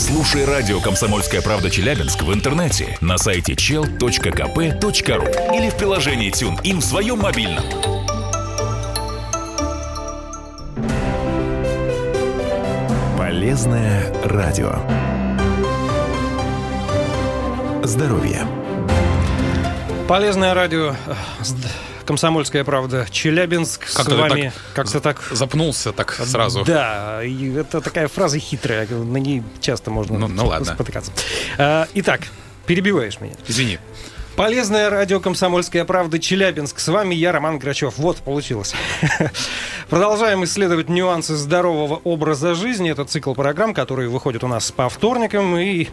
Слушай радио «Комсомольская правда» Челябинск в интернете на сайте chel.kp.ru или в приложении TuneIn в своем мобильном. Полезное радио. Здоровье. Полезное радио. Комсомольская правда. Челябинск Как с вами. Как-то так. Запнулся так сразу. Да, и это такая фраза хитрая, на ней часто можно Ну- ну ладно. спотыкаться. А, Итак, перебиваешь меня. Извини. Полезное радио «Комсомольская правда» Челябинск. С вами я, Роман Грачев. Вот, получилось. Продолжаем исследовать нюансы здорового образа жизни. Это цикл программ, который выходит у нас по вторникам. И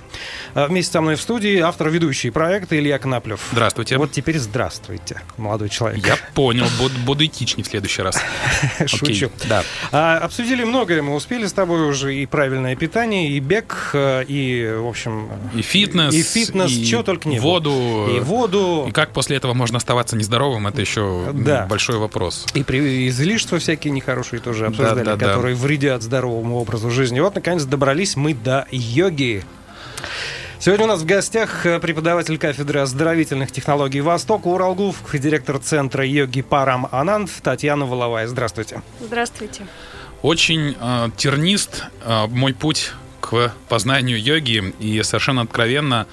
а, вместе со мной в студии автор ведущий проекта Илья Коноплев. Здравствуйте. Вот теперь здравствуйте, молодой человек. Я понял, буду, буду этичней в следующий раз. Шучу. Окей, Да. А, обсудили многое, мы успели с тобой уже и правильное питание, и бег, э, и, в общем... И фитнес, И фитнес, и чего только не было. воду. И воду, И как после этого можно оставаться нездоровым, это еще Да. большой вопрос. и, при- излишества всякие нехорошие тоже обсуждали, да, да. которые вредят здоровому образу жизни. Вот, наконец, добрались мы до йоги. Сегодня у нас в гостях э, преподаватель кафедры оздоровительных технологий Востока Уралгуф, директор центра йоги Парам Ананд Татьяна Воловая. Здравствуйте. Здравствуйте. Очень э, тернист э, мой путь к познанию йоги, и совершенно откровенно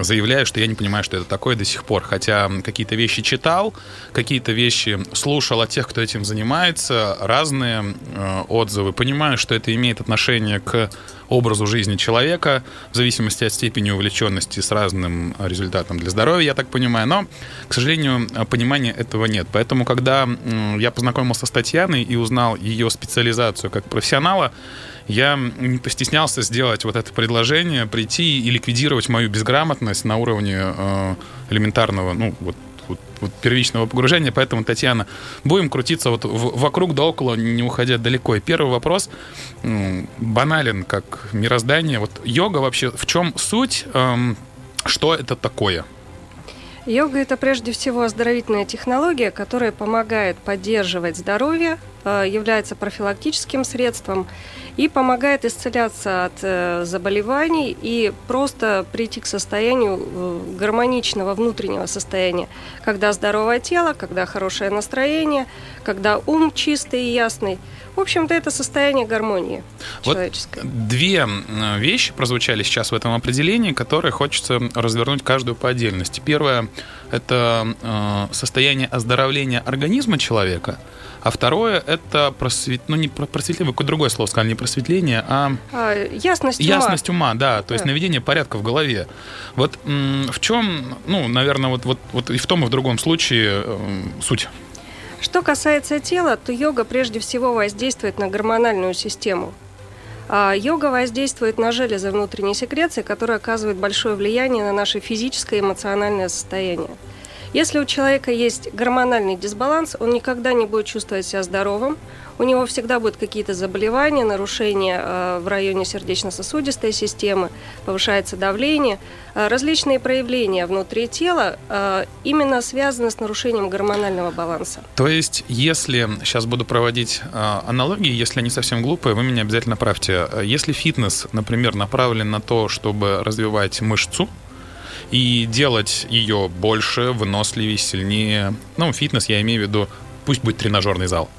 заявляю, что я не понимаю, что это такое до сих пор. Хотя какие-то вещи читал, какие-то вещи слушал от тех, кто этим занимается, разные э, отзывы. Понимаю, что это имеет отношение к образу жизни человека в зависимости от степени увлеченности с разным результатом для здоровья, я так понимаю. Но, к сожалению, понимания этого нет. Поэтому, когда я познакомился с Татьяной и узнал ее специализацию как профессионала, я не постеснялся сделать вот это предложение, прийти и ликвидировать мою безграмотность на уровне э, элементарного, ну, вот, вот- вот первичного погружения. Поэтому, Татьяна, будем крутиться вот в- вокруг да около, не уходя далеко. И первый вопрос м, банален, как мироздание. Вот йога вообще, в чем суть? Эм, что это такое? Йога это прежде всего оздоровительная технология, которая помогает поддерживать здоровье, является профилактическим средством и помогает исцеляться от э, заболеваний и просто прийти к состоянию э, гармоничного внутреннего состояния, когда здоровое тело, когда хорошее настроение, когда ум чистый и ясный. В общем-то, это состояние гармонии Вот человеческой. Две вещи прозвучали сейчас в этом определении, которые хочется развернуть каждую по отдельности. Первое – это э, состояние оздоровления организма человека, а второе – это просвет... ну, не про- просветление, какое другое слово сказали, не просветление, а А, ясность ума. ясность ума, да, то есть Да. наведение порядка в голове. Вот в чем, ну, наверное, вот, вот, вот и в том, и в другом случае э, суть. Что касается тела, то йога прежде всего воздействует на гормональную систему. А йога воздействует на железы внутренней секреции, которые оказывают большое влияние на наше физическое и эмоциональное состояние. Если у человека есть гормональный дисбаланс, он никогда не будет чувствовать себя здоровым, у него всегда будут какие-то заболевания, нарушения э, в районе сердечно-сосудистой системы, повышается давление. Э, Различные проявления внутри тела э, именно связаны с нарушением гормонального баланса. То есть, если сейчас буду проводить аналогии, если они совсем глупые, вы меня обязательно правьте. Если фитнес, например, направлен на то, чтобы развивать мышцу и делать ее больше, выносливее, сильнее, ну, фитнес я имею в виду, пусть будет тренажерный зал,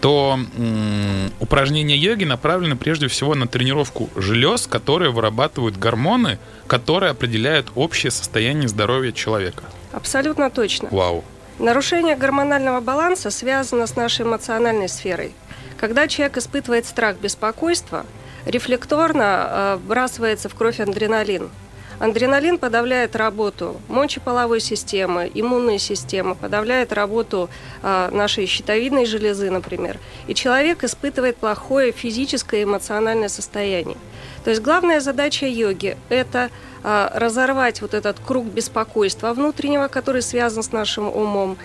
то м, упражнения йоги направлены прежде всего на тренировку желез, которые вырабатывают гормоны, которые определяют общее состояние здоровья человека. Абсолютно точно. Вау. Нарушение гормонального баланса связано с нашей эмоциональной сферой. Когда человек испытывает страх, беспокойство, рефлекторно э, вбрасывается в кровь адреналин. Адреналин подавляет работу мочеполовой системы, иммунной системы, подавляет работу э, нашей щитовидной железы, например. И человек испытывает плохое физическое и эмоциональное состояние. То есть главная задача йоги – это разорвать вот этот круг беспокойства внутреннего, который связан с нашим умом,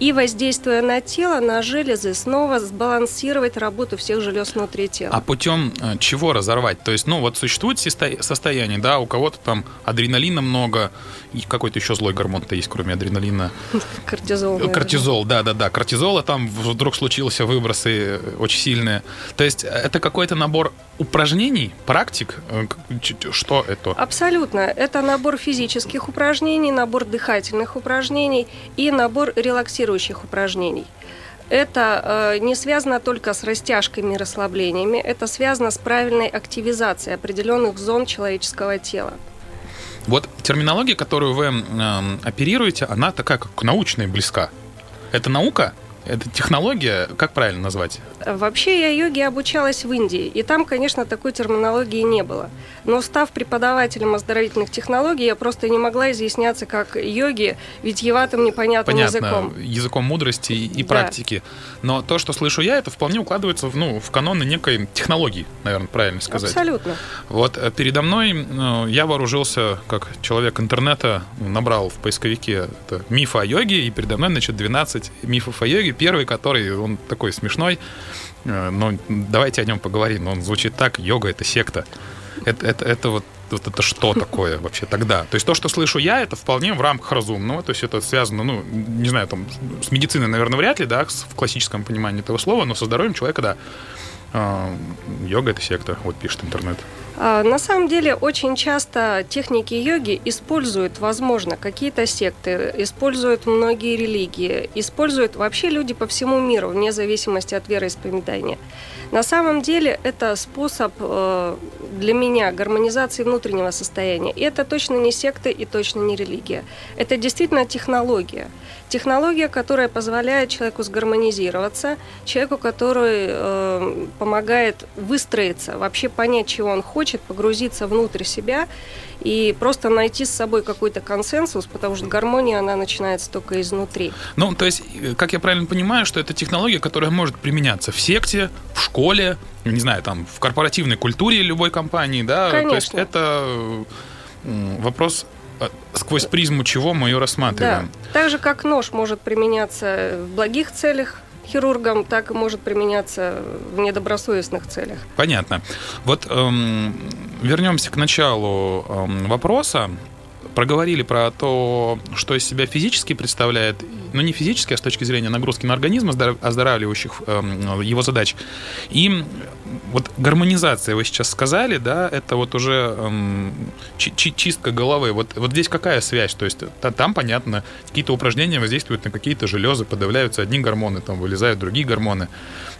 и воздействуя на тело, на железы, снова сбалансировать работу всех желез внутри тела. А путем э, чего разорвать? То есть, ну, вот существует состояние, да, у кого-то там адреналина много, и какой-то еще злой гормон-то есть, кроме адреналина. Кортизол. Наверное. Кортизол, да-да-да. Кортизола там вдруг случился выбросы очень сильные. То есть, это какой-то набор упражнений, практик? Э, что это? Абсолютно. Это набор физических упражнений, набор дыхательных упражнений и набор релаксирующих упражнений. Это э, не связано только с растяжками и расслаблениями, это связано с правильной активизацией определенных зон человеческого тела. Вот терминология, которую вы э, оперируете, она такая как научная близка. Это наука это технология, как правильно назвать? Вообще я йоге обучалась в Индии, и там, конечно, такой терминологии не было. Но став преподавателем оздоровительных технологий, я просто не могла изъясняться как йоги витьеватым непонятным Понятно, языком. языком мудрости и да. практики. Но то, что слышу я, это вполне укладывается в, ну, в каноны некой технологии, наверное, правильно сказать. Абсолютно. Вот э, передо мной ну, я вооружился как человек интернета, набрал в поисковике мифы о йоге, и передо мной, значит, 12 мифов о йоге, первый, который, он такой смешной, э, но давайте о нем поговорим. Он звучит так, йога — это секта. Это, это, это вот вот это что такое вообще тогда? То есть то, что слышу я, это вполне в рамках разумного, то есть это связано, ну, не знаю, там, с медициной, наверное, вряд ли, да, в классическом понимании этого слова, но со здоровьем человека, да. А, йога — это секта, вот пишет интернет. А, на самом деле очень часто техники йоги используют, возможно, какие-то секты, используют многие религии, используют вообще люди по всему миру, вне зависимости от вероисповедания. На самом деле это способ э, для меня гармонизации внутреннего состояния. И это точно не секта и точно не религия. Это действительно технология. Технология, которая позволяет человеку сгармонизироваться, человеку, который э, помогает выстроиться, вообще понять, чего он хочет, погрузиться внутрь себя и просто найти с собой какой-то консенсус, потому что гармония, она начинается только изнутри. Ну, то есть, э, как я правильно понимаю, что это технология, которая может применяться в секте, в школе, не знаю, там, в корпоративной культуре любой компании, да? Конечно. То есть, это вопрос э, сквозь призму чего мы ее рассматриваем. Да. Так же, как нож может применяться в благих целях, хирургам, так и может применяться в недобросовестных целях. Понятно. Вот эм, вернемся к началу эм, вопроса проговорили про то, что из себя физически представляет, ну не физически, а с точки зрения нагрузки на организм, оздоравливающих э, его задач. И вот гармонизация, вы сейчас сказали, да, это вот уже э, чистка головы. Вот, вот здесь какая связь? То есть там, понятно, какие-то упражнения воздействуют на какие-то железы, подавляются одни гормоны, там вылезают другие гормоны.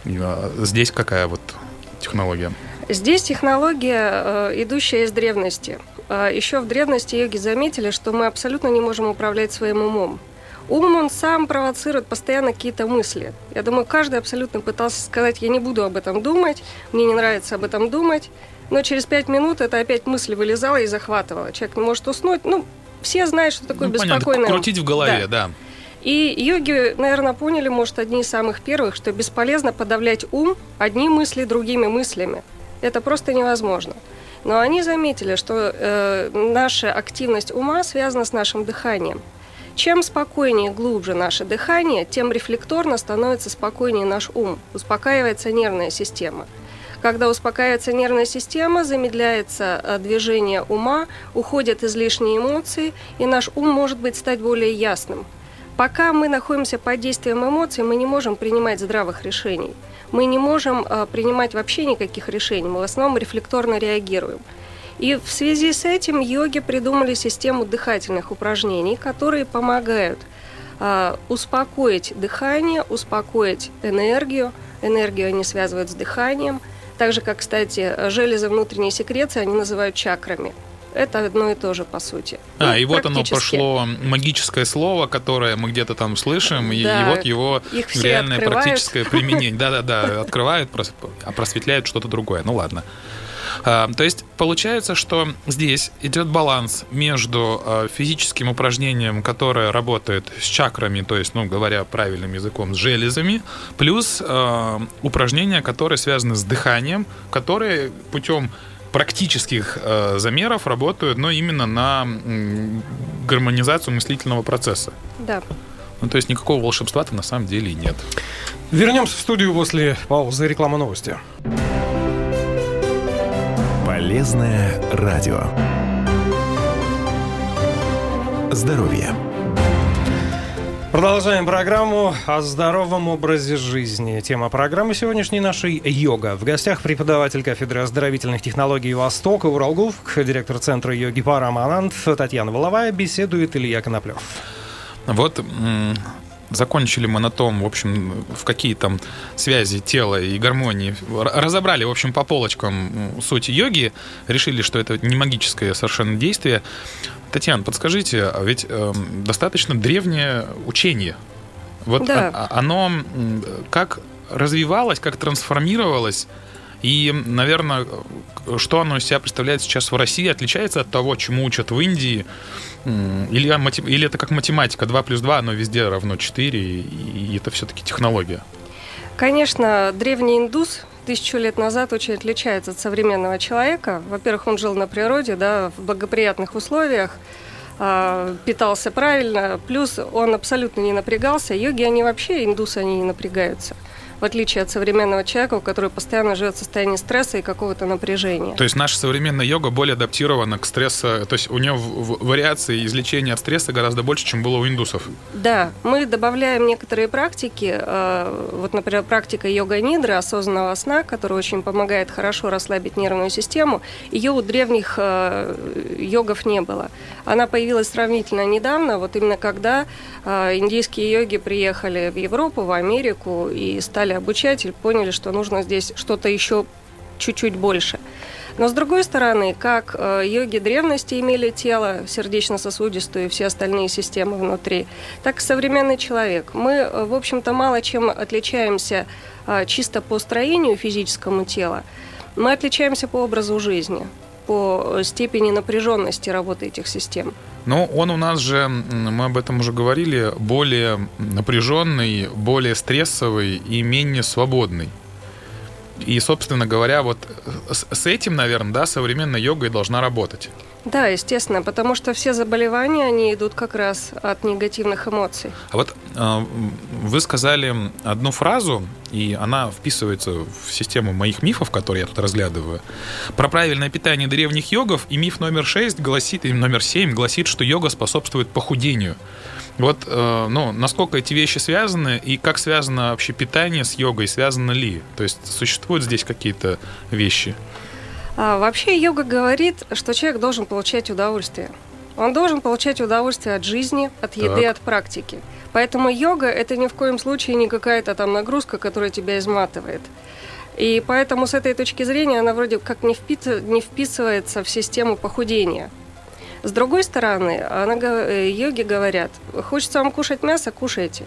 А здесь какая вот технология? Здесь технология, э, идущая из древности. А, Еще в древности йоги заметили, что мы абсолютно не можем управлять своим умом. Ум, он сам провоцирует постоянно какие-то мысли. Я думаю, каждый абсолютно пытался сказать, я не буду об этом думать, мне не нравится об этом думать, но через пять минут это опять мысль вылезала и захватывала. Человек не может уснуть. Ну, все знают, что такое ну, беспокойное. Понятно, крутить в голове, да. да. И йоги, наверное, поняли, может, одни из самых первых, что бесполезно подавлять ум одни мысли другими мыслями. Это просто невозможно. Но они заметили, что э, наша активность ума связана с нашим дыханием. Чем спокойнее и глубже наше дыхание, тем рефлекторно становится спокойнее наш ум, успокаивается нервная система. Когда успокаивается нервная система, замедляется э, движение ума, уходят излишние эмоции, и наш ум может быть стать более ясным. Пока мы находимся под действием эмоций, мы не можем принимать здравых решений – мы не можем а, принимать вообще никаких решений, мы в основном рефлекторно реагируем. И в связи с этим йоги придумали систему дыхательных упражнений, которые помогают э, успокоить дыхание, успокоить энергию. Энергию они связывают с дыханием. Так же, как, кстати, железы внутренней секреции они называют чакрами это одно и то же, по сути. А, ну, и вот оно пошло магическое слово, которое мы где-то там слышим, и, да, и вот его реальное открывают. практическое применение. Да-да-да, открывают, а просветляют что-то другое. Ну ладно. А, то есть получается, что здесь идет баланс между а, физическим упражнением, которое работает с чакрами, то есть, ну, говоря правильным языком, с железами, плюс упражнения, которые связаны с дыханием, которые путем практических э, замеров работают, но именно на гармонизацию мыслительного процесса. Да. Ну, то есть никакого волшебства-то на самом деле и нет. Вернемся в студию после паузы реклама новости. Полезное радио. Здоровье. Продолжаем программу о здоровом образе жизни. Тема программы сегодняшней нашей – йога. В гостях преподаватель кафедры оздоровительных технологий Востока Уралгувк, директор центра йоги Параманант Татьяна Воловая, беседует Илья Коноплев. Вот закончили мы на том, в общем, в какие там связи тела и гармонии. Разобрали, в общем, по полочкам суть йоги, решили, что это не магическое совершенно действие. Татьяна, подскажите, а ведь э, достаточно древнее учение. Вот да. Оно как развивалось, как трансформировалось, и, наверное, что оно из себя представляет сейчас в России, отличается от того, чему учат в Индии, или, или это как математика, 2 плюс 2, оно везде равно 4, и это все-таки технология? Конечно, древний индус тысячу лет назад очень отличается от современного человека. Во-первых, он жил на природе, да, в благоприятных условиях, а, питался правильно, плюс он абсолютно не напрягался. Йоги, они вообще, индусы, они не напрягаются в отличие от современного человека, который постоянно живет в состоянии стресса и какого-то напряжения. То есть наша современная йога более адаптирована к стрессу, то есть у нее вариации излечения от стресса гораздо больше, чем было у индусов. Да, мы добавляем некоторые практики, э, вот, например, практика йога-нидры, осознанного сна, которая очень помогает хорошо расслабить нервную систему. Ее у древних э, йогов не было. Она появилась сравнительно недавно, вот именно когда э, индийские йоги приехали в Европу, в Америку и стали обучать и поняли, что нужно здесь что-то еще чуть-чуть больше. Но с другой стороны, как э, йоги древности имели тело сердечно-сосудистую и все остальные системы внутри, так и современный человек. Мы, э, в общем-то, мало чем отличаемся чисто по строению физическому тела. Мы отличаемся по образу жизни по степени напряженности работы этих систем. Но он у нас же, мы об этом уже говорили, более напряженный, более стрессовый и менее свободный. И, собственно говоря, вот с этим, наверное, да, современная йога и должна работать. Да, естественно, потому что все заболевания, они идут как раз от негативных эмоций. А вот э, вы сказали одну фразу, и она вписывается в систему моих мифов, которые я тут разглядываю. Про правильное питание древних йогов, и миф номер 6 гласит, и номер 7 гласит, что йога способствует похудению. Вот, э, ну, насколько эти вещи связаны, и как связано вообще питание с йогой, связано ли? То есть существуют здесь какие-то вещи? А, вообще йога говорит, что человек должен получать удовольствие. Он должен получать удовольствие от жизни, от еды, так. от практики. Поэтому йога это ни в коем случае не какая-то там нагрузка, которая тебя изматывает. И поэтому с этой точки зрения она вроде как не, впи- не вписывается в систему похудения. С другой стороны, она, э, йоги говорят, хочется вам кушать мясо, кушайте.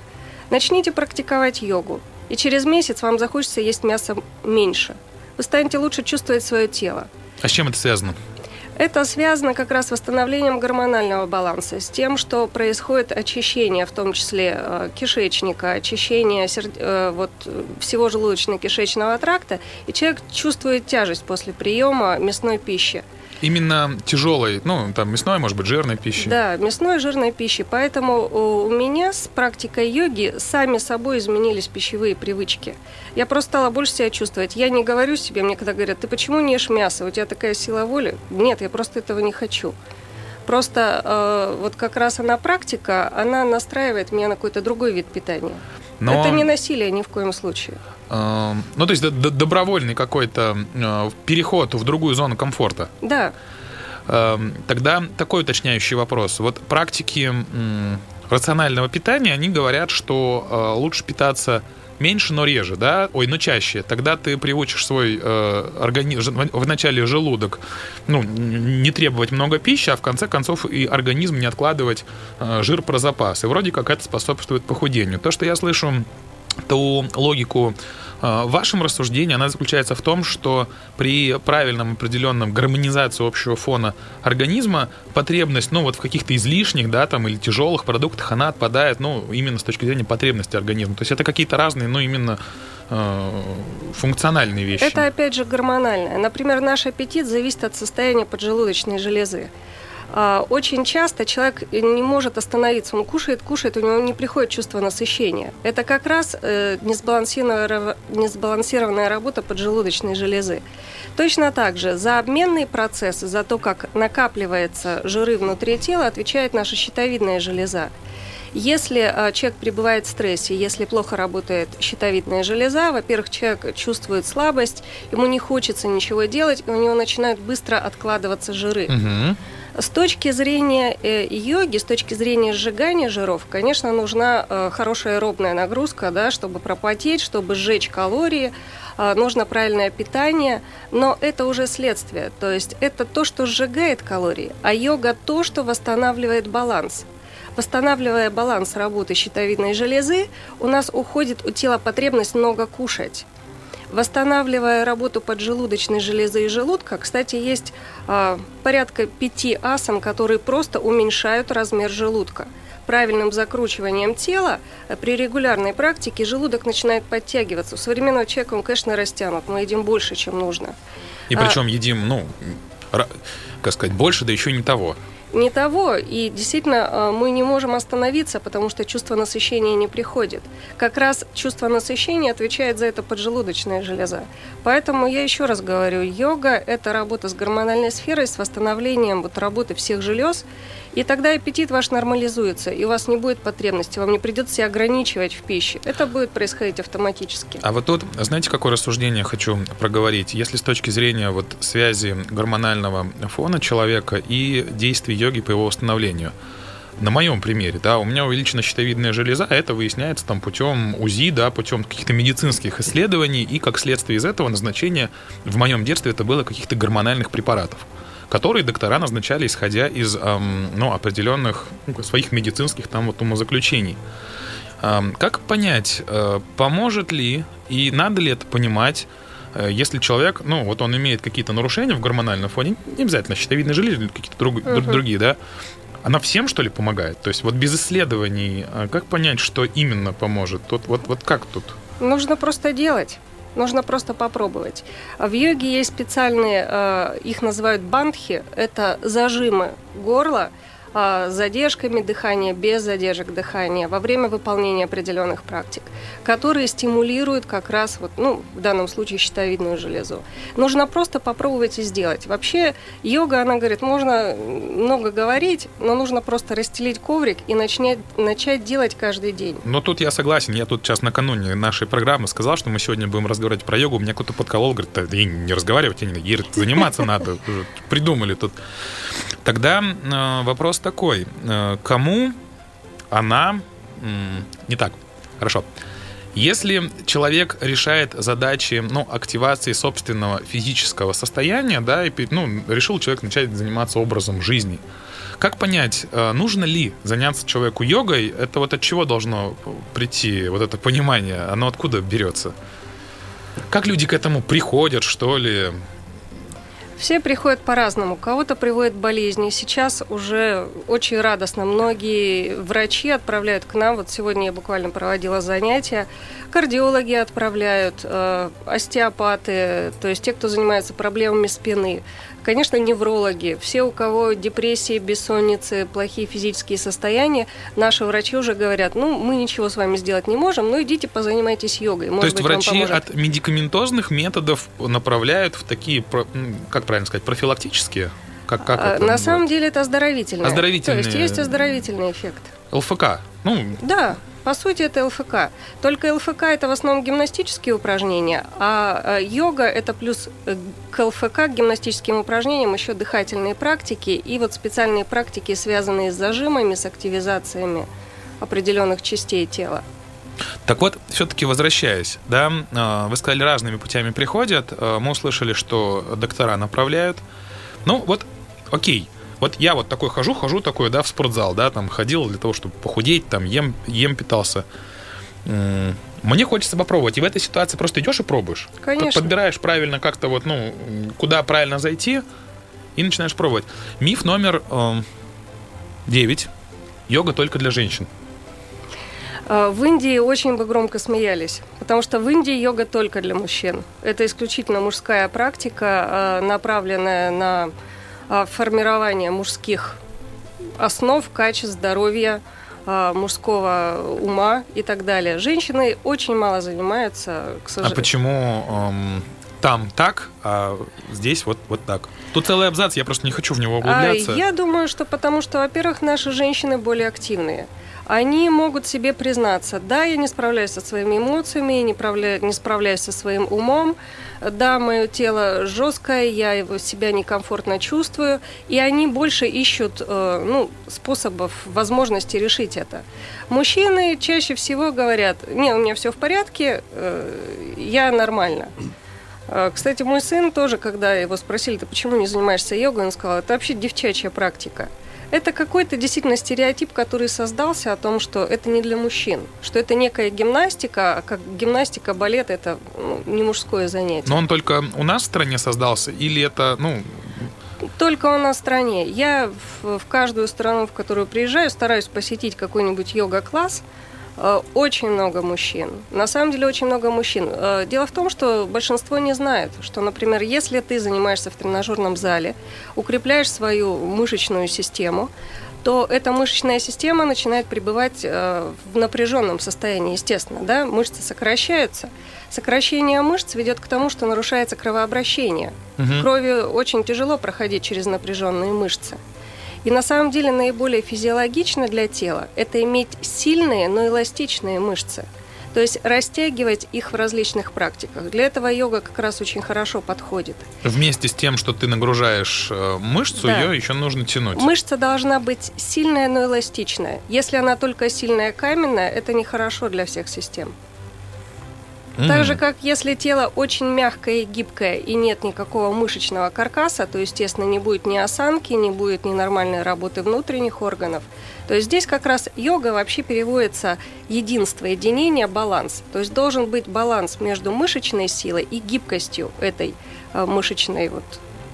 Начните практиковать йогу, и через месяц вам захочется есть мясо меньше – вы станете лучше чувствовать свое тело. А с чем это связано? Это связано как раз с восстановлением гормонального баланса, с тем, что происходит очищение, в том числе э, кишечника, очищение э, вот, всего желудочно-кишечного тракта, и человек чувствует тяжесть после приема мясной пищи. Именно тяжелой, ну, там, мясной, может быть, жирной пищи. Да, мясной, жирной пищи. Поэтому у меня с практикой йоги сами собой изменились пищевые привычки. Я просто стала больше себя чувствовать. Я не говорю себе, мне когда говорят, ты почему не ешь мясо, у тебя такая сила воли? Нет, я просто этого не хочу. Просто э, вот как раз она практика, она настраивает меня на какой-то другой вид питания. Но... Это не насилие ни в коем случае. Э, ну, то есть добровольный какой-то э, переход в другую зону комфорта. Да. Э, тогда такой уточняющий вопрос. Вот практики рационального питания, они говорят, что лучше питаться меньше, но реже, да, ой, но чаще. Тогда ты приучишь свой э, организм, вначале желудок, ну, не требовать много пищи, а в конце концов и организм не откладывать э, жир про запас. И вроде как это способствует похудению. То, что я слышу ту логику а, в вашем рассуждении она заключается в том, что при правильном определенном гармонизации общего фона организма потребность, ну вот в каких-то излишних, да, там или тяжелых продуктах, она отпадает, ну именно с точки зрения потребности организма. То есть это какие-то разные, ну именно э, функциональные вещи. Это опять же гормональное. Например, наш аппетит зависит от состояния поджелудочной железы. А, очень часто человек не может остановиться, он кушает, кушает, у него не приходит чувство насыщения. Это как раз э, несбалансированная, работа поджелудочной железы. Точно так же за обменные процессы, за то, как накапливается жиры внутри тела, отвечает наша щитовидная железа. Если а, человек пребывает в стрессе, если плохо работает щитовидная железа, во-первых, человек чувствует слабость, ему не хочется ничего делать, и у него начинают быстро откладываться жиры. Угу. С точки зрения э, йоги, с точки зрения сжигания жиров, конечно, нужна э, хорошая аэробная нагрузка, да, чтобы пропотеть, чтобы сжечь калории, э, нужно правильное питание, но это уже следствие, то есть это то, что сжигает калории, а йога то, что восстанавливает баланс. Восстанавливая баланс работы щитовидной железы, у нас уходит у тела потребность много кушать. Восстанавливая работу поджелудочной железы и желудка, кстати, есть э, порядка пяти асан, которые просто уменьшают размер желудка. Правильным закручиванием тела э, при регулярной практике желудок начинает подтягиваться. У современного человека он, конечно, растянут. Мы едим больше, чем нужно. И причем а, едим, ну, как сказать, больше, да еще не того не того. И действительно, э, мы не можем остановиться, потому что чувство насыщения не приходит. Как раз чувство насыщения отвечает за это поджелудочная железа. Поэтому я еще раз говорю, йога – это работа с гормональной сферой, с восстановлением вот работы всех желез. И тогда аппетит ваш нормализуется, и у вас не будет потребности, вам не придется себя ограничивать в пище. Это будет происходить автоматически. А вот тут, знаете, какое рассуждение хочу проговорить? Если с точки зрения вот связи гормонального фона человека и действий йоги по его восстановлению, на моем примере, да, у меня увеличена щитовидная железа, это выясняется там путем УЗИ, да, путем каких-то медицинских исследований, и как следствие из этого назначение в моем детстве это было каких-то гормональных препаратов которые доктора назначали, исходя из эм, ну, определенных ну, своих медицинских там вот умозаключений. Эм, как понять, э, поможет ли и надо ли это понимать, э, если человек, ну, вот он имеет какие-то нарушения в гормональном фоне, не обязательно щитовидной железы или какие-то друг, uh-huh. другие, да, она всем, что ли, помогает? То есть вот без исследований, э, как понять, что именно поможет? Тут, вот, вот как тут? Нужно просто делать. Нужно просто попробовать. В йоге есть специальные, э, их называют бандхи, это зажимы горла, с задержками дыхания, без задержек дыхания во время выполнения определенных практик, которые стимулируют как раз, вот, ну, в данном случае, щитовидную железу. Нужно просто попробовать и сделать. Вообще, йога, она говорит, можно много говорить, но нужно просто расстелить коврик и начать, начать делать каждый день. Но тут я согласен. Я тут сейчас накануне нашей программы сказал, что мы сегодня будем разговаривать про йогу. Меня кто-то подколол, говорит, да, не разговаривать, заниматься надо. Придумали тут. Тогда э, вопрос такой. Э, кому она... Не так. Хорошо. Если человек решает задачи ну, активации собственного физического состояния, да, и ну, решил человек начать заниматься образом жизни, как понять, э, нужно ли заняться человеку йогой? Это вот от чего должно прийти вот это понимание? Оно откуда берется? Как люди к этому приходят, что ли? Все приходят по-разному. Кого-то приводят болезни. Сейчас уже очень радостно. Многие врачи отправляют к нам. Вот сегодня я буквально проводила занятия. Кардиологи отправляют, э, остеопаты, то есть те, кто занимается проблемами спины. Конечно, неврологи, все, у кого депрессии, бессонницы, плохие физические состояния, наши врачи уже говорят, ну, мы ничего с вами сделать не можем, но идите позанимайтесь йогой. Может То есть быть, врачи от медикаментозных методов направляют в такие, как правильно сказать, профилактические? Как, как а, На самом деле это оздоровительное. Оздоровительный. То есть есть оздоровительный эффект. ЛФК. Ну, да, по сути, это ЛФК. Только ЛФК это в основном гимнастические упражнения, а, а йога это плюс э, к ЛФК, к гимнастическим упражнениям, еще дыхательные практики и вот специальные практики, связанные с зажимами, с активизациями определенных частей тела. Так вот, все-таки возвращаясь, да, а, вы сказали, разными путями приходят, а, мы услышали, что доктора направляют. Ну, вот, окей, вот я вот такой хожу, хожу такой, да, в спортзал, да, там ходил для того, чтобы похудеть, там ем, ем питался. Мне хочется попробовать. И в этой ситуации просто идешь и пробуешь. Конечно. Подбираешь правильно как-то вот, ну, куда правильно зайти, и начинаешь пробовать. Миф номер э, 9. Йога только для женщин. А, в Индии очень бы громко смеялись, потому что в Индии йога только для мужчин. Это исключительно мужская практика, а, направленная на а, формирование мужских основ, качеств, здоровья, мужского ума и так далее. Женщины очень мало занимаются, к сожалению. А почему эм, там так, а здесь вот, вот так? Тут целый абзац, я просто не хочу в него углубляться. А, я думаю, что потому что, во-первых, наши женщины более активные они могут себе признаться, да, я не справляюсь со своими эмоциями, не, правля... не справляюсь со своим умом, да, мое тело жесткое, я его себя некомфортно чувствую, и они больше ищут э, ну, способов, возможности решить это. Мужчины чаще всего говорят, не, у меня все в порядке, э, я нормально. Э, кстати, мой сын тоже, когда его спросили, ты почему не занимаешься йогой, он сказал, это вообще девчачья практика. Это какой-то действительно стереотип, который создался о том, что это не для мужчин, что это некая гимнастика, а как гимнастика, балет это ну, не мужское занятие. Но он только у нас в стране создался или это, ну, только у нас в стране. Я в, в каждую страну, в которую приезжаю, стараюсь посетить какой-нибудь йога-класс, очень много мужчин. На самом деле очень много мужчин. Э, дело в том, что большинство не знает, что, например, если ты занимаешься в тренажерном зале, укрепляешь свою мышечную систему, то эта мышечная система начинает пребывать э, в напряженном состоянии, естественно, да, мышцы сокращаются. Сокращение мышц ведет к тому, что нарушается кровообращение. Угу. Крови очень тяжело проходить через напряженные мышцы. И на самом деле наиболее физиологично для тела это иметь сильные, но эластичные мышцы. То есть растягивать их в различных практиках. Для этого йога как раз очень хорошо подходит. Вместе с тем, что ты нагружаешь э, мышцу, да. ее еще нужно тянуть. Мышца должна быть сильная, но эластичная. Если она только сильная каменная, это нехорошо для всех систем. Mm. Так же, как если тело очень мягкое и гибкое и нет никакого мышечного каркаса, то, естественно, не будет ни осанки, не будет ни нормальной работы внутренних органов. То есть здесь как раз йога вообще переводится единство, единение, баланс. То есть должен быть баланс между мышечной силой и гибкостью этой э, мышечной вот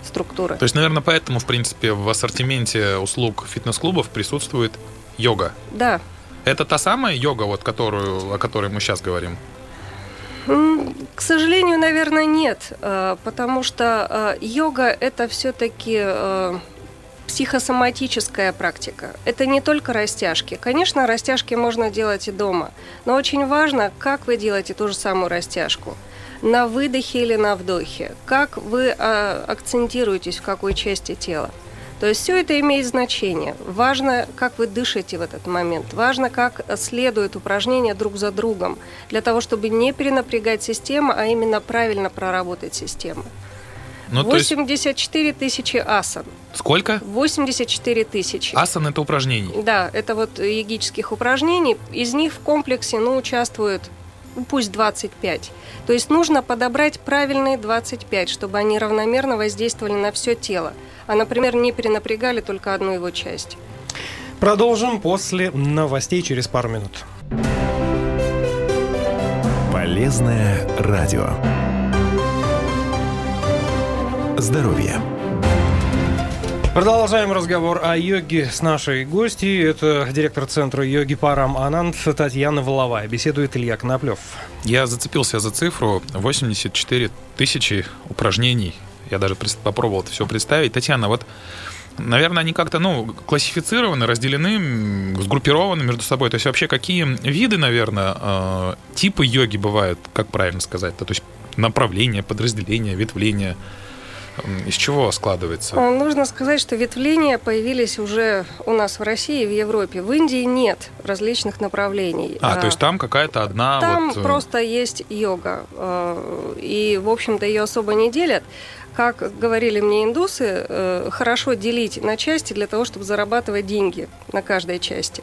структуры. То есть, наверное, поэтому, в принципе, в ассортименте услуг фитнес-клубов присутствует йога. Да. Это та самая йога, вот, которую, о которой мы сейчас говорим? К сожалению, наверное, нет, э, потому что э, йога это все-таки э, психосоматическая практика. Это не только растяжки. Конечно, растяжки можно делать и дома, но очень важно, как вы делаете ту же самую растяжку. На выдохе или на вдохе. Как вы акцентируетесь в какой части тела. То есть все это имеет значение. Важно, как вы дышите в этот момент. Важно, как следуют упражнения друг за другом, для того, чтобы не перенапрягать систему, а именно правильно проработать систему. Ну, 84 есть... тысячи асан. Сколько? 84 тысячи. Асан это упражнений? Да, это вот йогических упражнений. Из них в комплексе ну, участвуют ну, пусть 25. То есть нужно подобрать правильные 25, чтобы они равномерно воздействовали на все тело а, например, не перенапрягали только одну его часть. Продолжим после новостей через пару минут. Полезное радио. Здоровье. Продолжаем разговор о йоге с нашей гостьей. Это директор центра йоги Парам Ананд Татьяна Воловая. Беседует Илья Коноплев. Я зацепился за цифру 84 тысячи упражнений я даже попробовал это все представить. Татьяна, вот Наверное, они как-то, ну, классифицированы, разделены, сгруппированы между собой. То есть вообще какие виды, наверное, э, типы йоги бывают, как правильно сказать? То есть направления, подразделения, ветвления. Из чего складывается? А, нужно сказать, что ветвления появились уже у нас в России и в Европе. В Индии нет различных направлений. А, а то есть там какая-то одна... Там вот... Э, просто есть йога. Э, и, в общем-то, ее особо не делят как говорили мне индусы, э, хорошо делить на части для того, чтобы зарабатывать деньги на каждой части.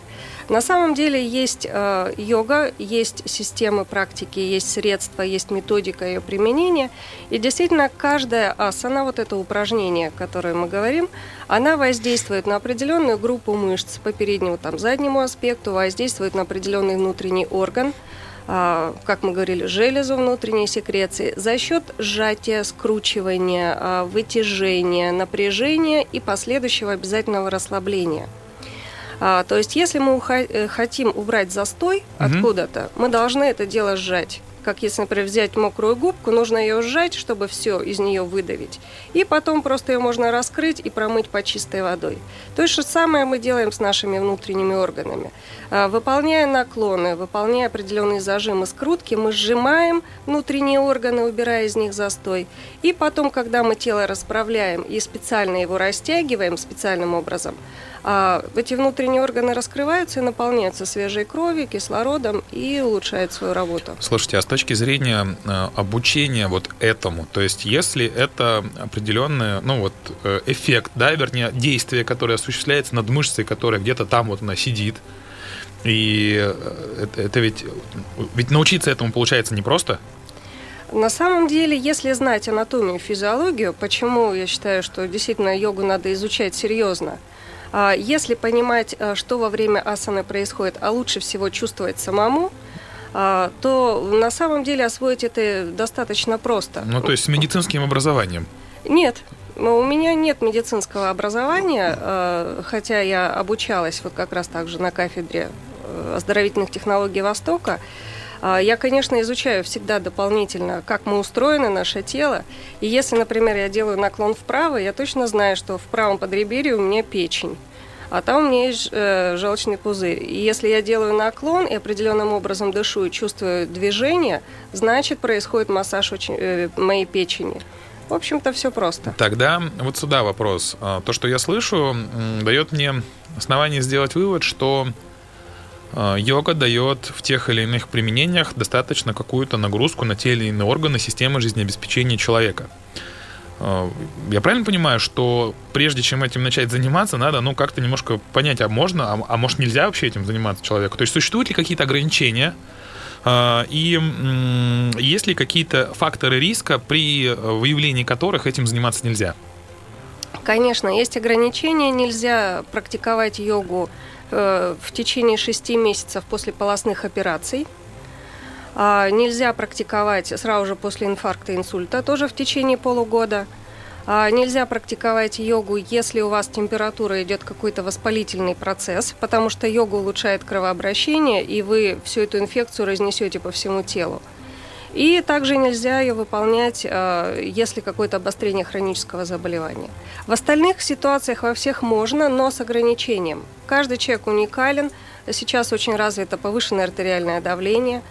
На самом деле есть э, йога, есть системы практики, есть средства, есть методика ее применения. И действительно, каждая асана, вот это упражнение, о котором мы говорим, она воздействует на определенную группу мышц по переднему, там, заднему аспекту, воздействует на определенный внутренний орган – как мы говорили, железу внутренней секреции за счет сжатия, скручивания, а, вытяжения, напряжения и последующего обязательного расслабления. А, то есть, если мы э, хотим убрать застой Мгм. откуда-то, мы должны это дело сжать. Как если, например, взять мокрую губку, нужно ее сжать, чтобы все из нее выдавить. И потом просто ее можно раскрыть и промыть по чистой водой. То же самое мы делаем с нашими внутренними органами. А, Выполняя наклоны, выполняя определенные зажимы скрутки, мы сжимаем внутренние органы, убирая из них застой. И потом, когда мы тело расправляем и специально его растягиваем специальным образом, эти внутренние органы раскрываются и наполняются свежей кровью, кислородом и улучшают свою работу. Слушайте, а с точки зрения э, обучения вот этому, то есть если это определенный, ну вот, э, эффект, да, вернее, действие, которое осуществляется над мышцей, которая где-то там вот она сидит, и э, это, это ведь, ведь научиться этому получается непросто. На самом деле, если знать анатомию и физиологию, почему я считаю, что действительно йогу надо изучать серьезно, а, если понимать, а, что во время асаны происходит, а лучше всего чувствовать самому, а, то на самом деле освоить это достаточно просто. Ну, то есть с медицинским образованием. Нет, у меня нет медицинского образования, хотя я обучалась вот как раз также на кафедре э, оздоровительных технологий Востока. А, Я, конечно, изучаю всегда дополнительно, как мы устроены, наше тело. И если, например, я делаю наклон вправо, я точно знаю, что в правом подреберье у меня печень. А там у меня есть э, желчный пузырь. И если я делаю наклон и определенным образом дышу и чувствую движение, значит происходит массаж э, моей печени. В общем-то, все просто. Тогда вот сюда вопрос. А, То, что я слышу, дает мне основание сделать вывод, что йога дает в тех или иных применениях достаточно какую-то нагрузку на те или иные органы системы жизнеобеспечения человека. А, Я правильно понимаю, что прежде чем этим начать заниматься, надо ну как-то немножко понять, а можно, а, а может нельзя вообще этим заниматься человеку? То есть существуют ли какие-то ограничения? А, И есть ли какие-то факторы риска, при э, выявлении которых этим заниматься нельзя? Конечно, есть ограничения. Нельзя практиковать йогу в течение шести месяцев после полостных операций. А, Нельзя практиковать сразу же после инфаркта, инсульта, тоже в течение полугода. А, Нельзя практиковать йогу, если у вас температура идет какой-то воспалительный процесс, потому что йога улучшает кровообращение, и вы всю эту инфекцию разнесете по всему телу. И также нельзя ее выполнять, э, если какое-то обострение хронического заболевания. В остальных ситуациях во всех можно, но с ограничением. Каждый человек уникален. Сейчас очень развито повышенное артериальное давление.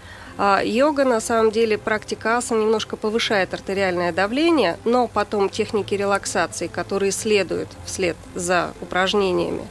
А Йога, на самом деле, практика асан немножко повышает артериальное давление, но потом техники релаксации, которые следуют вслед за упражнениями,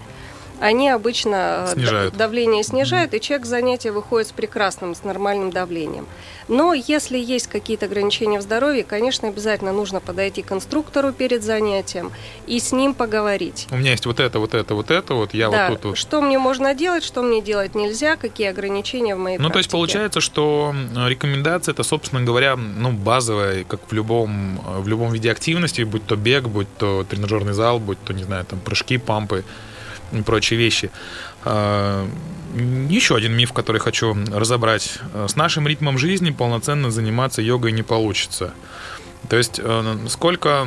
они обычно э, Снижают. давление снижают, и человек с занятия выходит с прекрасным, с нормальным давлением. Но если есть какие-то ограничения в здоровье, конечно, обязательно нужно подойти к инструктору перед занятием и с ним поговорить. У меня есть вот это, вот это, вот это, вот я да, вот тут вот. что мне можно делать, что мне делать нельзя, какие ограничения в моей Ну, то есть практике. получается, что рекомендация это, собственно говоря, ну, базовая, как в любом, э, в любом виде активности, будь то бег, будь то тренажерный зал, будь то, не знаю, там, прыжки, пампы и прочие вещи. А, Еще один миф, который хочу разобрать. С нашим ритмом жизни полноценно заниматься йогой не получится. То есть э, сколько,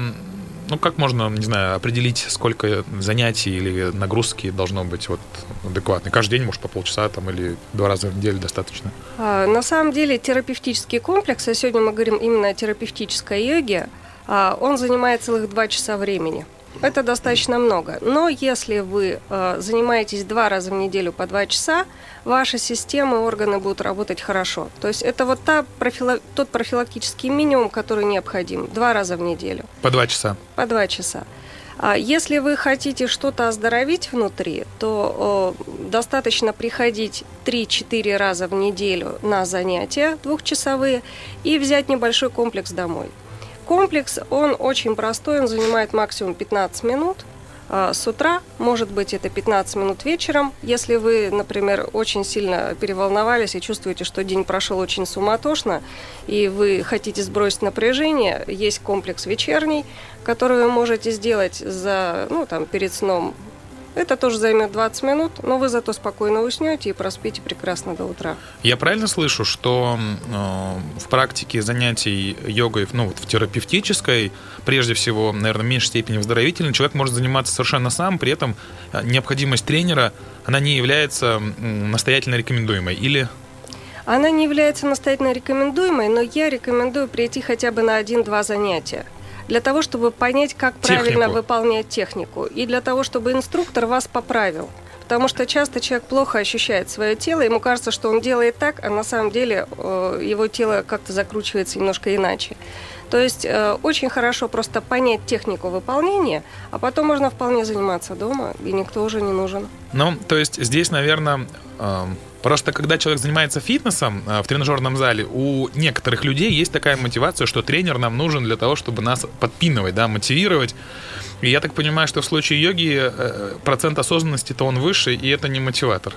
ну как можно, не знаю, определить, сколько занятий или нагрузки должно быть вот адекватно? Каждый день, может, по полчаса там или два раза в неделю достаточно? А, На самом деле терапевтический комплекс, а сегодня мы говорим именно о терапевтической йоге, а, он занимает целых два часа времени. Это достаточно много. Но если вы э, занимаетесь два раза в неделю по два часа, ваша система и органы будут работать хорошо. То есть это вот та профила- тот профилактический минимум, который необходим. Два раза в неделю По два часа. по два часа. А Если вы хотите что-то оздоровить внутри, то э, достаточно приходить 3-4 раза в неделю на занятия двухчасовые и взять небольшой комплекс домой. Комплекс, он очень простой, он занимает максимум 15 минут а, с утра, может быть, это 15 минут вечером. Если вы, например, очень сильно переволновались и чувствуете, что день прошел очень суматошно, и вы хотите сбросить напряжение, есть комплекс вечерний, который вы можете сделать за, ну, там, перед сном Это тоже займет 20 минут, но вы зато спокойно уснете и проспите прекрасно до утра. Я правильно слышу, что э, в практике занятий йогой, ну, вот в терапевтической, прежде всего, наверное, в меньшей степени выздоровительной, человек может заниматься совершенно сам, при этом э, необходимость тренера, она не является настоятельно рекомендуемой? Или она не является настоятельно рекомендуемой, но я рекомендую прийти хотя бы на один-два занятия для того, чтобы понять, как технику. правильно выполнять технику, и для того, чтобы инструктор вас поправил. Потому что часто человек плохо ощущает свое тело, ему кажется, что он делает так, а на самом деле э, его тело как-то закручивается немножко иначе. То есть э, очень хорошо просто понять технику выполнения, а потом можно вполне заниматься дома, и никто уже не нужен. Ну, то есть здесь, наверное, э, Просто когда человек занимается фитнесом э, в тренажерном зале, у некоторых людей есть такая мотивация, что тренер нам нужен для того, чтобы нас подпинывать, да, мотивировать. И я так понимаю, что в случае йоги э, процент осознанности-то он выше, и это не мотиватор.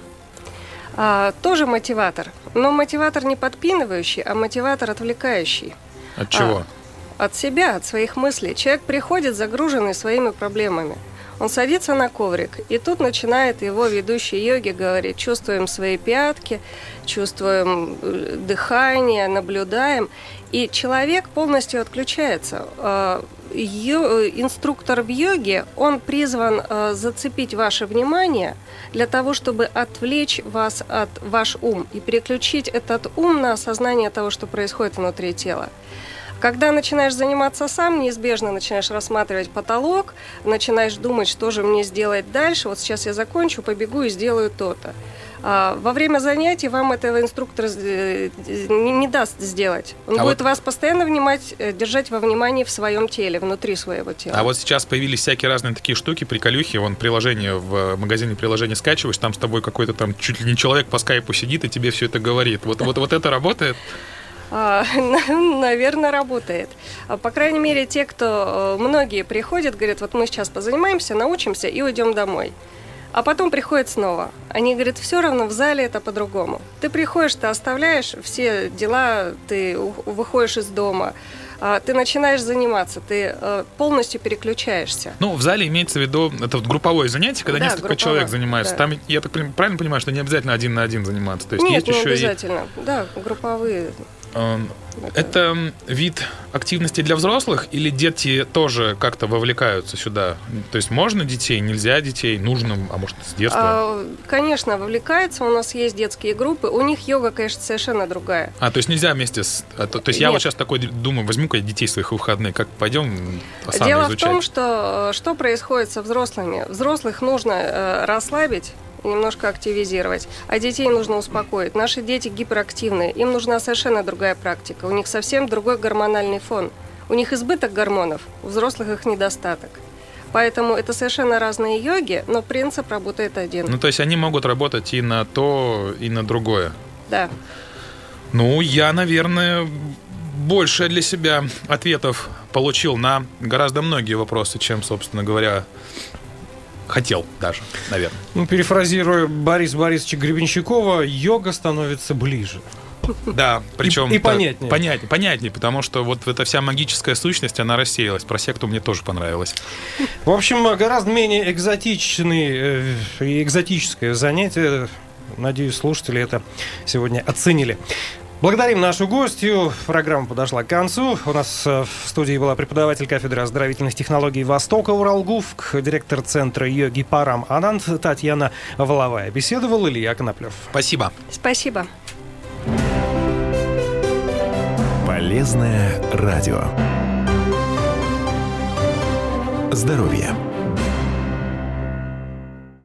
А, тоже мотиватор, но мотиватор не подпинывающий, а мотиватор отвлекающий. От чего? А, от себя, от своих мыслей. Человек приходит загруженный своими проблемами. Он садится на коврик, и тут начинает его ведущий йоги говорить, чувствуем свои пятки, чувствуем э, дыхание, наблюдаем. И человек полностью отключается. А, инструктор в йоге, он призван э, зацепить ваше внимание для того, чтобы отвлечь вас от ваш ум и переключить этот ум на осознание того, что происходит внутри тела. Когда начинаешь заниматься сам, неизбежно начинаешь рассматривать потолок, начинаешь думать, что же мне сделать дальше. Вот сейчас я закончу, побегу и сделаю то-то. А во время занятий вам этого инструктор э, не, даст сделать. Он а будет вот... вас постоянно внимать, э, держать во внимании в своем теле, внутри своего тела. А вот сейчас появились всякие разные такие штуки, приколюхи. Вон приложение в магазине приложение скачиваешь, там с тобой какой-то там чуть ли не человек по скайпу сидит и тебе все это говорит. Вот, вот, вот это работает? А, наверное, работает. А, по крайней мере, те, кто э, многие приходят, говорят, вот мы сейчас позанимаемся, научимся и уйдем домой. А потом приходят снова. Они говорят, все равно в зале это по-другому. Ты приходишь, ты оставляешь все дела, ты выходишь из дома, а, ты начинаешь заниматься, ты э, полностью переключаешься. Ну, в зале имеется в виду, это вот групповое занятие, когда да, несколько групповое, человек занимаются. Да. Там, я так правильно понимаю, что не обязательно один на один заниматься. То есть Нет, есть не еще обязательно. И... Да, групповые это вид активности для взрослых или дети тоже как-то вовлекаются сюда? То есть можно детей, нельзя детей, нужно, а может с детства? А, конечно, вовлекаются. У нас есть детские группы. У них йога, конечно, совершенно другая. А, то есть нельзя вместе с... А, то, есть Нет. я вот сейчас такой думаю, возьму-ка детей своих выходные, как пойдем сам Дело изучать. в том, что э, что происходит со взрослыми. Взрослых нужно э, расслабить, немножко активизировать. А детей нужно успокоить. Наши дети гиперактивные, им нужна совершенно другая практика. У них совсем другой гормональный фон. У них избыток гормонов, у взрослых их недостаток. Поэтому это совершенно разные йоги, но принцип работает один. Ну, то есть они могут работать и на то, и на другое. Да. Ну, я, наверное, больше для себя ответов получил на гораздо многие вопросы, чем, собственно говоря, хотел даже, наверное. Ну, перефразируя Бориса Борисовича Гребенщикова, йога становится ближе. Да, причем и, и понятнее. понятнее. Понятнее, потому что вот эта вся магическая сущность, она рассеялась. Про секту мне тоже понравилось. В общем, гораздо менее экзотичный э, экзотическое занятие. Надеюсь, слушатели это сегодня оценили. Благодарим нашу гостью. Программа подошла к концу. У нас э, в студии была преподаватель кафедры оздоровительных технологий Востока Уралгуфк, директор центра йоги Парам Анант Татьяна Воловая. Беседовал Илья Коноплев. Спасибо. Спасибо. Полезное радио. Здоровье.